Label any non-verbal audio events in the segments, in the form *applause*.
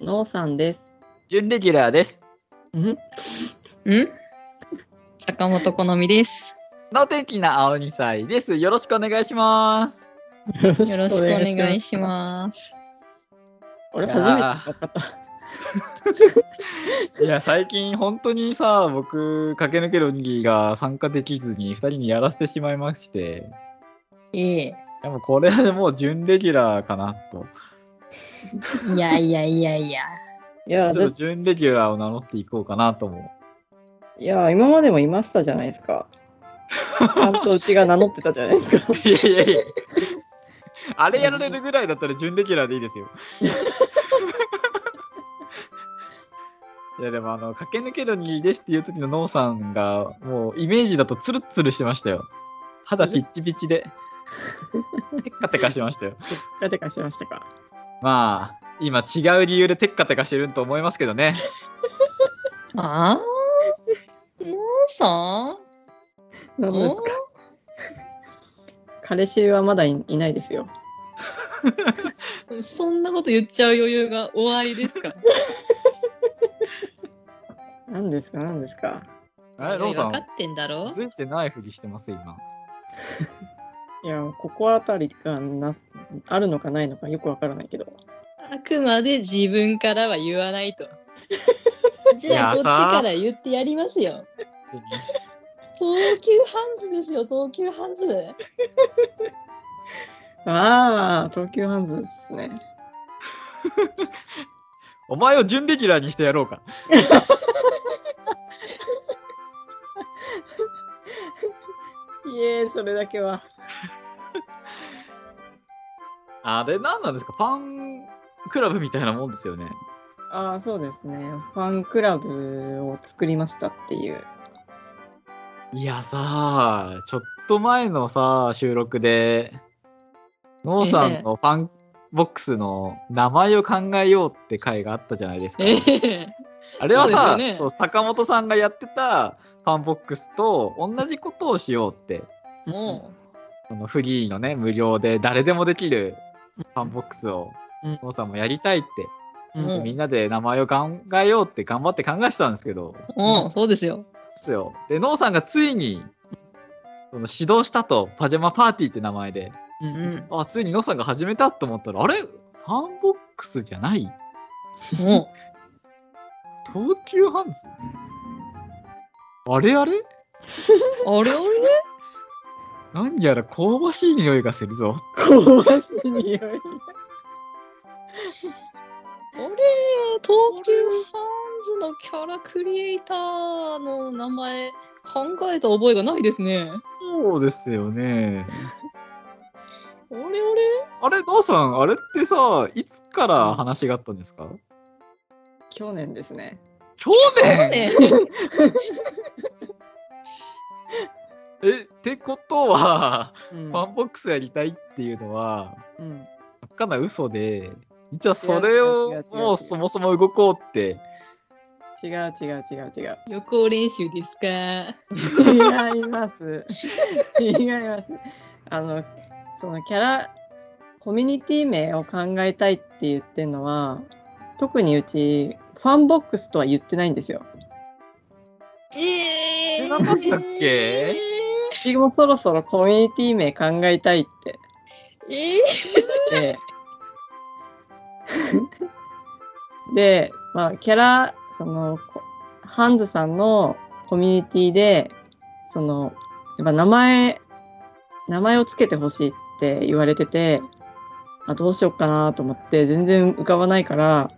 のうさんです。準レギュラーです。ん？ん？坂本好みです。の天気な青二歳です。よろしくお願いします。よろよろしくお願いす。します。俺いやー初めて分かった。*laughs* いや、最近本当にさ、僕、駆け抜けるおにぎりが参加できずに、2人にやらせてしまいまして、いえ。でもこれはもう準レギュラーかなと。いやいやいやいや。いや、だちょっと準レギュラーを名乗っていこうかなと思う。いや、今までもいましたじゃないですか。ちゃんとうちが名乗ってたじゃないですか。いやいやいや。あれやられるぐらいだったら準レギュラーでいいですよ。いやでもあの駆け抜けるにですっていう時のノーさんがもうイメージだとツルッツルしてましたよ。肌ピッチピチで。*laughs* テッカテカしてましたよ。テッカテカしてましたか。まあ今違う理由でテッカテカしてると思いますけどね。*laughs* ああのさ何ですか？彼氏はまだいいないですよ。ん *laughs* そんなこと言っちゃう余裕がおありですか？*laughs* 何ですか？何ですか？あれ、ノーさん分か、ってんだろ？気づいてないふりしてます今。いや、ここあたりがなあるのかないのかよくわからないけど。あくまで自分からは言わないと。*laughs* じゃあこっちから言ってやりますよ。東急ハンズですよ、東急ハンズ。ああ、東急ハンズですね。*laughs* お前を準レギュラーにしてやろうか。*laughs* いえ、それだけは。あれ何なんですか？ファンクラブみたいなもんですよね。ああ、そうですね。ファンクラブを作りましたっていう。いやさあ、ちょっと前のさ、収録で、のうさんの FANBOX の名前を考えようって回があったじゃないですか。ええあれはさねそう坂本さんがやってたファンボックスと同じことをしようって、もそのフリーのね、無料で誰でもできる *laughs* ファンボックスを、うん。さんもやりたいって、う、もうみんなで名前を考えようって頑張って考えてたんですけど、もうそうですよ。ですよ。で、のうさんがついに、その始動したと、パジャマパーティーって名前で、ううん。ん、あ、ついにのうさんが始めたと思ったら、あれ？ファンボックスじゃない？も東急ハンズ？あれあれ？う、あれあれ？何やら香ばしい匂いがするぞ。香ばしい匂い。*laughs* あれ東急ハンズのキャラクリエイターの名前考えた覚えがないですね。そうですよね。あれあれ？あれ、ノーさん、あれってさ、いつから話があったんですか？去年ですね。去年？ね *laughs* え、ってことは、うんファンボックスやりたいっていうのは、うん、真っ赤な嘘で、実はそれをもうそもそも動こうって、違う違う違う違う。予行練習ですか？違います。違います。あの、そのキャラ、コミュニティ名を考えたいって言ってるのは、特にうち、ファンボックスとは言ってないんですよ。ええなかったっけ？うちもそろそろコミュニティ名考えたいって。え言って、*laughs* で、まあ、キャラ、その、こハンズさんのコミュニティで、その、やっぱ名前、名前をつけてほしいって言われてて、あ、どうしようかなと思って、全然浮かばないから、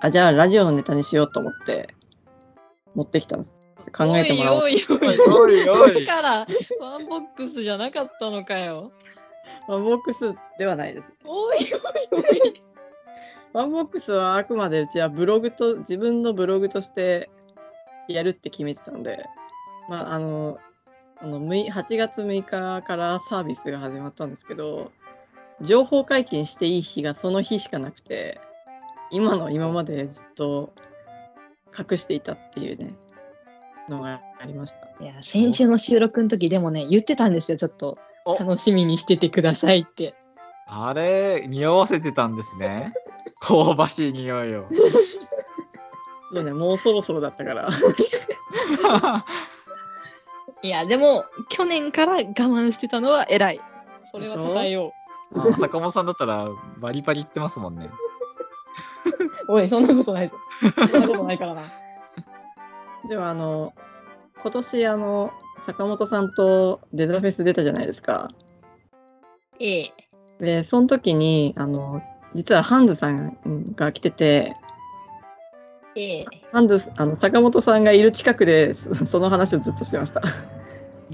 あ、じゃあラジオのネタにしようと思って、持ってきたんです。考えてもらおう。おいおいおいからファンボックスじゃなかったのかよ。ファンボックスではないです。おいおいおい。ファンボックスはあくまでうちはブログと、自分のブログとしてやるって決めてたんで、まあ、あの、あの6 8月6日からサービスが始まったんですけど、情報解禁していい日がその日しかなくて、今の今までずっと隠していたっていうね、のがありました。いや先週の収録の時でもね言ってたんですよちょっとお楽しみにしててくださいって。あれ、匂わせてたんですね。*laughs* 香ばしい匂いよ。そうね、もうそろそろだったから。*laughs* いや、でも、去年から我慢してたのは偉い。それは伝えよあ坂本さんだったらバリバリ言ってますもんね。う。*laughs* おい、そんなことないぞ。そんなことないからな。でもあの、今年あの、坂本さんとデザフェス出たじゃないですか。ええ。で、その時に、あの、実はハンズさんが来てて、ええ。ハンズ、あの、坂本さんがいる近くで、そその話をずっとしてました。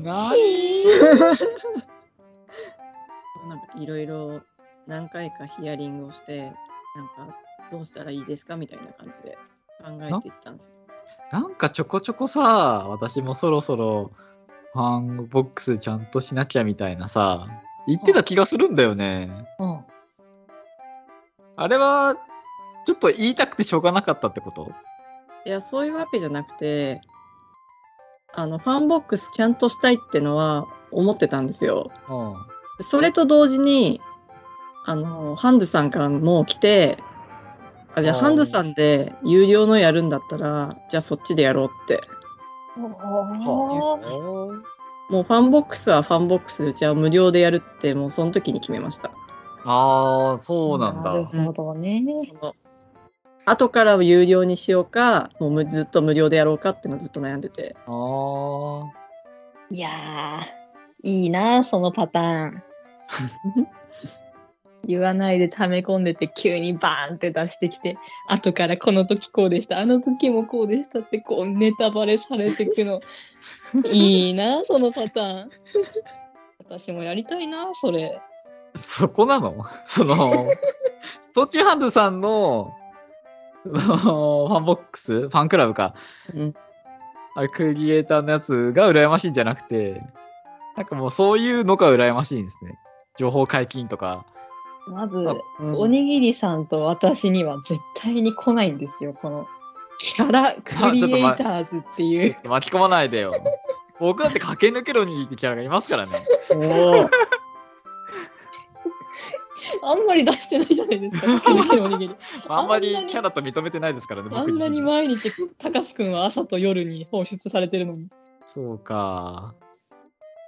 な *laughs* なんかいろいろ何回かヒアリングをして、なんかどうしたらいいですか？みたいな感じで考えていったんです。なんかちょこちょこさ、私もそろそろファンボックスちゃんとしなきゃみたいなさ、言ってた気がするんだよね。うん。あれは、ちょっと言いたくてしょうがなかったってこと？いや、そういうわけじゃなくて、あの、ファンボックスちゃんとしたいってのは思ってたんですよ。うん。それと同時に、あの、ハンズさんからも来て、あじゃあハンズさんで有料のやるんだったら、じゃあそっちでやろうって。もうファンボックスはファンボックスで、うちは無料でやるって、もうその時に決めました。ああ、そうなんだ。なるほどね。後から有料にしようか、もうむずっと無料でやろうかっていうのをずっと悩んでて。ああ。いやー、いいな、そのパターン。*laughs* 言わないで溜め込んでて急にバーンって出してきて後からこの時こうでした。あの時もこうでしたってこうネタバレされてくの。*laughs* いいなそのパターン。私もやりたいなそれ。そこなの？その、*laughs* トチハンズさんの、ファンボックス？ファンクラブか。うん。あれ、クリエイターのやつが羨ましいんじゃなくて、なんかもうそういうのが羨ましいんですね。情報解禁とか。まずうんおにぎりさんと私には絶対に来ないんですよこのキャラクリエイターズっていう巻き込まないでよ。僕だって駆け抜けるにってキャラがいますからね。あんまり出してないじゃないですか駆け抜けるおにぎり *laughs* あんまりキャラと認めてないですからね、あんなに。毎日たかしくんは朝と夜に放出されてるのにそうか。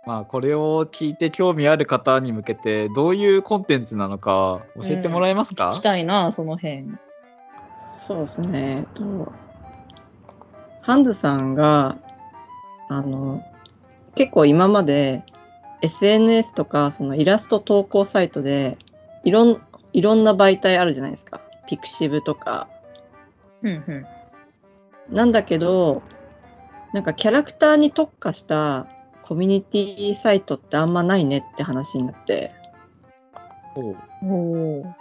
まあ、これを聞いて興味ある方に向けて、どういうコンテンツなのか教えてもらえますか、聞きたいなその辺そうですね。えっと、ハンズさんが、あの、結構今まで SNS とか、そのイラスト投稿サイトで、いろん、いろんな媒体あるじゃないですか。ピクシブとか。うんうんなんだけど、なんかキャラクターに特化したコミュニティサイトってあんまないねって話になって、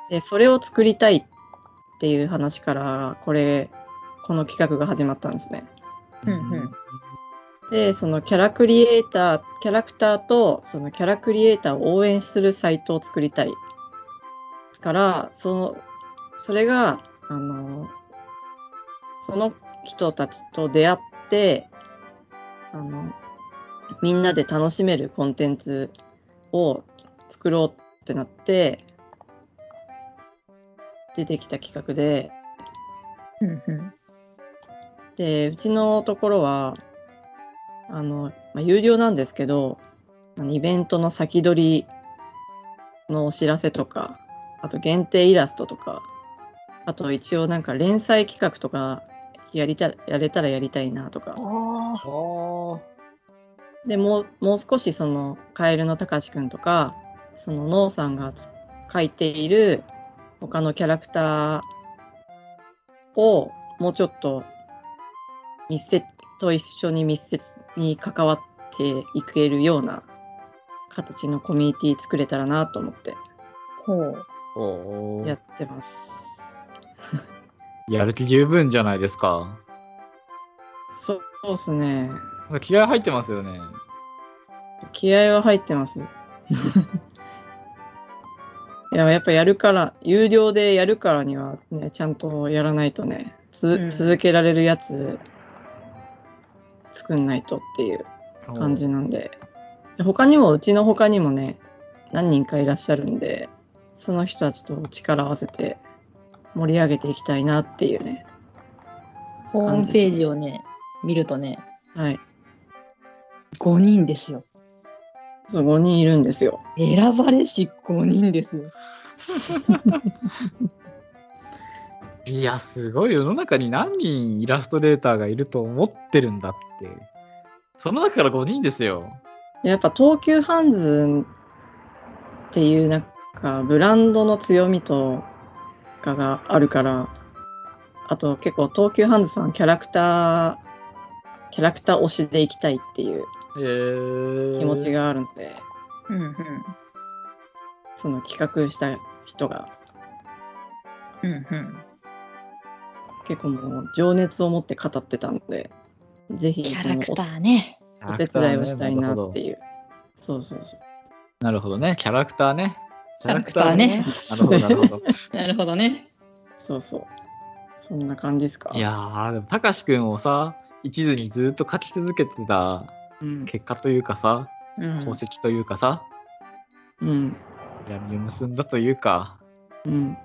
で、それを作りたいっていう話から、これ、この企画が始まったんですね。うんうん。で、そのキャラクリエイター、キャラクターとそのキャラクリエイターを応援するサイトを作りたいから、その、それが、あの、その人たちと出会って、あの、みんなで楽しめるコンテンツを作ろうってなって、出てきた企画で、うんうん。で、うちのところは、あの、まあ、有料なんですけど、イベントの先取りのお知らせとか、あと限定イラストとか、あと一応なんか連載企画とかやりたやれたらやりたいなとか。でもう、もう少しその、カエルのたかしくんとか、その、ノーさんがつ描いている他のキャラクターをもうちょっと密接と一緒に密接に関わっていけるような形のコミュニティ作れたらなと思ってほうやってます。やる気十分じゃないですか。そうですね。気合入ってますよね。気合は入ってます。*laughs* いや、やっぱやるから、有料でやるからにはね、ちゃんとやらないとね、つうん続けられるやつ作んないとっていう感じなんで。で他にも、うちの他にもね、何人かいらっしゃるんで、その人たちと力を合わせて、盛り上げていきたいなっていうね。ホームページをね、見るとね、はい。5人ですよ。そう、5人いるんですよ。選ばれし5人ですよ。*laughs* いや、すごい世の中に何人イラストレーターがいると思ってるんだって。その中から5人ですよ。やっぱ東急ハンズっていうなんかブランドの強みとかがあるから、あと結構東急ハンズさんキャラクター、キャラクター推しでいきたいっていうえー、気持ち。があるので、うんうん。その企画した人がうんうん。結構もう情熱を持って語ってたんで、ぜひキャラクターーね。お手伝いをしたいなってう。いう。そうそうそう。なるほどね。キャラクターね。キャラクターね。なるほど、なるほど。*laughs* なるほどね。そうそう。そんな感じですか？いやー、でも、たかしくんをさ、一途にずっと描き続けてたうん。結果というかさ、うん功績というかさ、うん。闇を結んだというか、うん。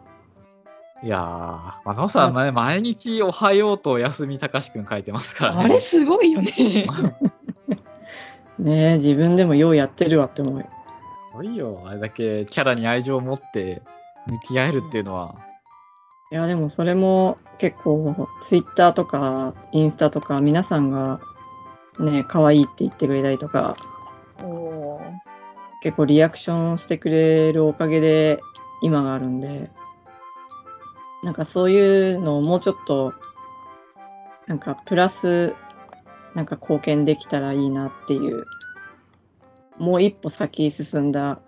いやー、まあ、なおさん、ね、毎日おはようとおやすみたかしくん書いてますからね。あれすごいよね。*laughs* ねえ、自分でもようやってるわって思う。すごいよ。あれだけキャラに愛情を持って向き合えるっていうのは。いや、でもそれも結構、ツイッターとか、インスタとか、皆さんがね、可愛いって言ってくれたりとか、結構リアクションしてくれるおかげで今があるんで、なんかそういうのをもうちょっと、なんかプラス、なんか貢献できたらいいなっていう、もう一歩先進んだ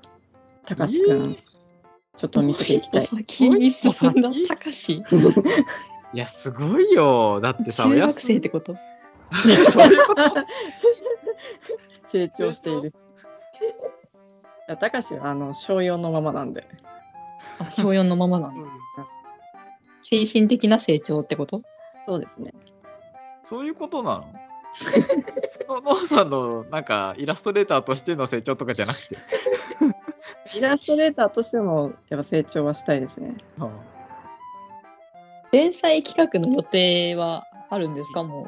たかしくん、ちょっと見せていきたい。先に進んだたかし。*laughs* いや、すごいよ。だってさ、中学生ってこと？そういうこと？成長している。いやたかしはあの小4のままなんで。あ小4のままなんだ。精神的な成長ってこと？そうですね。そういうことなの？ののうさんのなんかイラストレーターとしての成長とかじゃなくて。イラストレーターとしてもやっぱ成長はしたいですね。連載企画の予定はあるんですか？も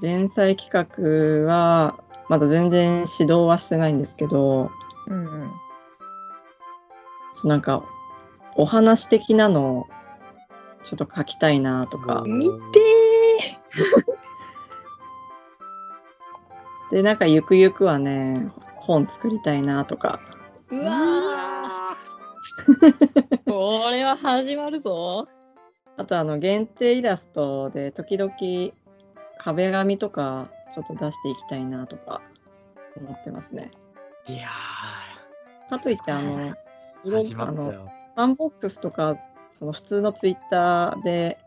連載企画はまだ全然指導はしてないんですけど、う。うんうん。そうなんかお話的なのをちょっと書きたいなとか、見てで、なんかゆくゆくはね、本作りたいなとか、ーうわー *laughs* これは始まるぞ。あとあの限定イラストで時々壁紙とかちょっと出していきたいなとか思ってますね。いやかといってあの、*laughs* 始まグあのったよ。ファンボックスとかその普通のツイッターで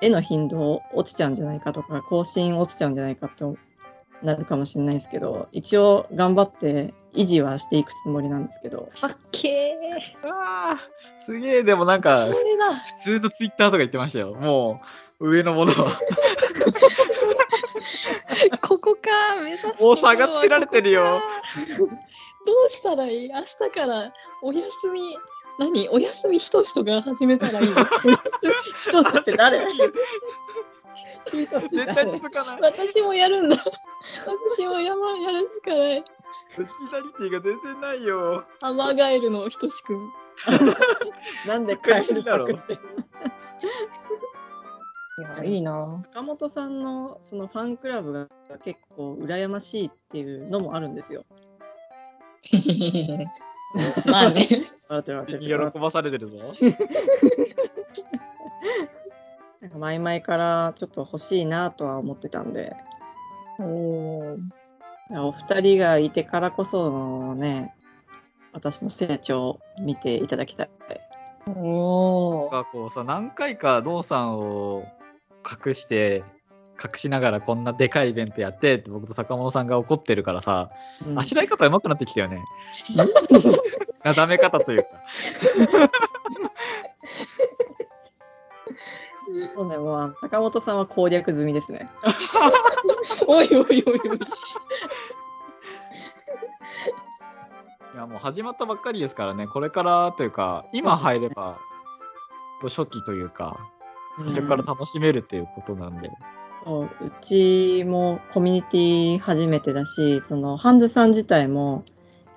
絵の頻度落ちちゃうんじゃないかとか更新落ちちゃうんじゃないかってなるかもしれないですけど一応頑張って維持はしていくつもりなんですけどかっけー。あーすげえ、でもなんか。普通のツイッターとか言ってましたよ。もう、上のものは。*laughs* ここか、目指すもう差がつけられてるよどうしたらいい？明日からお休み、何？お休みひとしとか始めたらいいの？*laughs* 一つって誰？絶対続かない。私もやるんだ。私もや,、ま、やるしかない。オリジナリティが全然ないよ。アマガエルのひとしくん。*laughs* なんでカエルだろパクっていや、いいな。坂本さんのそのファンクラブが結構羨ましいっていうのもあるんですよ。*laughs* まあね。笑ってる笑って喜るばされてるぞ。*laughs* なんか前々からちょっと欲しいなとは思ってたんで、おーお二人がいてからこそのね、私の成長を見ていただきたい。おーなんかこうさ、何回かドンさんを隠して、隠しながらこんなでかいイベントやってって僕と坂本さんが怒ってるからさ、うんあしらい方上手くなってきたよね。*laughs* なだめ方というか。そうね、もう坂本さんは攻略済みですね。*laughs* おいおいおいおい。いやもう始まったばっかりですからね、これからというか、今入れば、と初期というか、最初から楽しめるっていうことなんで。そううちもコミュニティ初めてだし、そのハンズさん自体も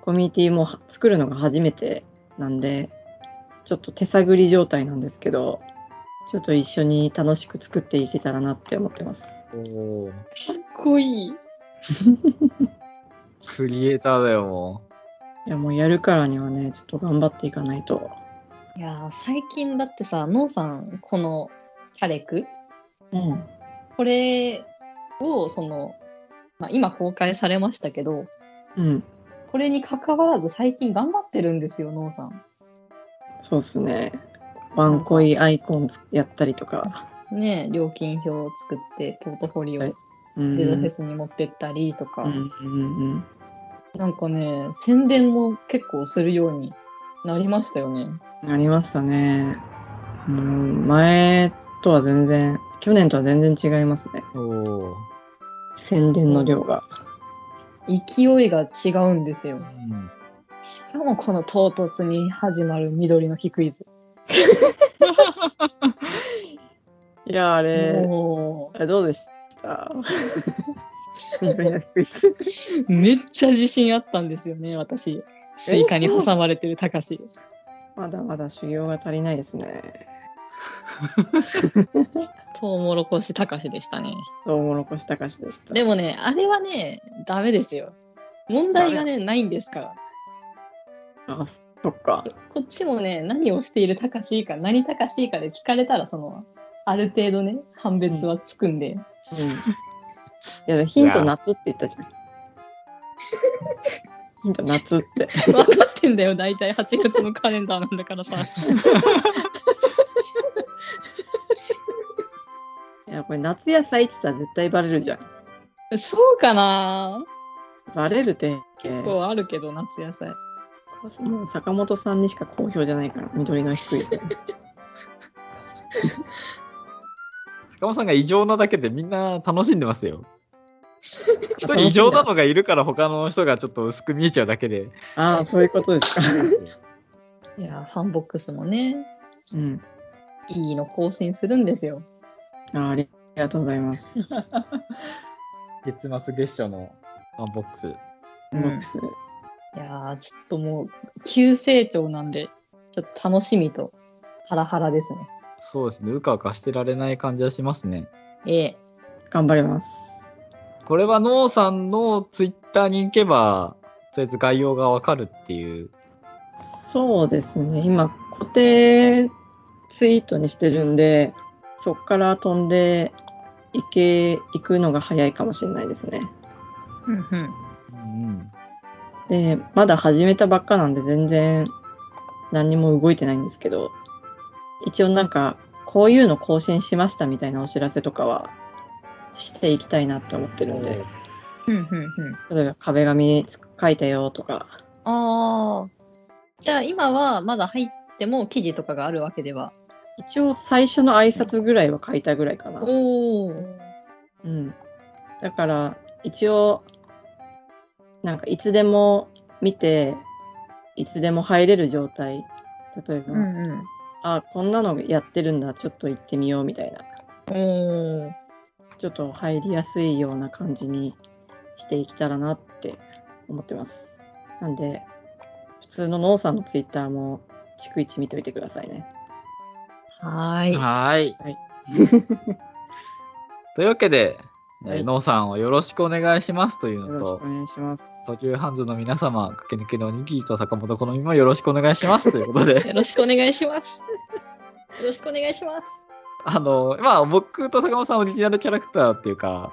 コミュニティもは作るのが初めてなんで、ちょっと手探り状態なんですけど、ちょっと一緒に楽しく作っていけたらなって思ってます。おーかっこいい。*laughs* クリエイターだよ、もいやもうやるからにはね、ちょっと頑張っていかないと。いやー最近だってさ、ノーさん、このキャレク？うん。これを、その、まあ、今公開されましたけど、うん。これに関わらず最近頑張ってるんですよ、ノーさん。そうっすね。ワンコイアイコンやったりとか。ね料金表を作って、ポートフォリオはいうん。デザフェスに持ってったりとか、うんうんうん。なんかね、宣伝も結構するようになりましたよね。なりましたね。うん、前とは全然、去年とは全然違いますね。う。おー宣伝の量が。勢いが違うんですよ。うんしかもこの唐突に始まる緑の日クイズ。*laughs* いや、あれ、もあれどうでした？緑の低いです。うめっちゃ自信あったんですよね、私。スイカに挟まれてるたかし。まだまだ修行が足りないですね。*laughs* トウモロコシたかしでしたね。トウモロコシたかしでした。でもね、あれはね、ダメですよ。問題がね、ないんですから。あ、そっか。こっちもね、何をしているたかしか、何たかしかで聞かれたら、その、ある程度ね、判別はつくんで。うん。いや、でもヒント夏って言ったじゃん。*laughs* ヒント夏って。*laughs* 分かってんだよ、大体8月のカレンダーなんだからさ。これ夏野菜って言ったら絶対バレるじゃん。そうかな？バレるって。結構あるけど、夏野菜。もう坂本さんにしか好評じゃないから、緑の低い。坂本さんが異常なだけでみんな楽しんでますよ。一人異常なのがいるから他の人がちょっと薄く見えちゃうだけで。ああ、そういうことですか。いや、ファンボックスもね、うん。いいの更新するんですよ。あーありがとうございます。*laughs* 月末月初のファンボックス。ボックス。いやー、ちょっともう、急成長なんで、ちょっと楽しみと、ハラハラですね。そうですね。うかうかしてられない感じはしますね。ええ。頑張ります。これはノーさんのツイッターに行けば、とりあえず概要がわかるっていう。そうですね。今、固定ツイートにしてるんで、そこから飛んでいけ、行くのが早いかもしれないですね。うんうん。うん。で、まだ始めたばっかなんで全然何にも動いてないんですけど、一応なんか、こういうの更新しましたみたいなお知らせとかはしていきたいなって思ってるんで、うんうんうん。例えば壁紙書いたよとか、ああ。じゃあ今はまだ入っても記事とかがあるわけでは。一応最初の挨拶ぐらいは書いたぐらいかな。おお。うん。だから、一応、なんかいつでも見て、いつでも入れる状態。例えば、うんうん。あ、こんなのやってるんだ、ちょっと行ってみようみたいな。おお。ちょっと入りやすいような感じにしていけたらなって思ってます。なんで、普通のノーさんのツイッターも逐一見といてくださいね。はーい。はーい。はい *laughs* というわけで、えーはいノーさんをよろしくお願いしますというのとよろしくお、願いします。途中ハンズの皆様、駆け抜けのニキと坂本好みもよろしくお願いしますということで、*laughs* よろしくお願いします。よろしくお願いします。あの、まあ、僕と坂本さんオリジナルキャラクターっていうか、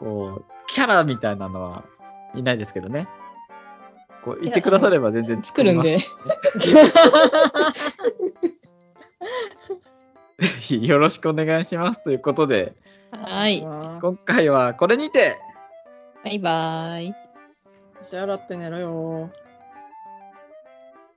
こう、キャラみたいなのはいないですけどね。こう言ってくだされば全然作るんで。*laughs* ぜ *laughs* ひよろしくお願いしますということで、はい。今回はこれにて、バイバイ。足洗って寝ろよー。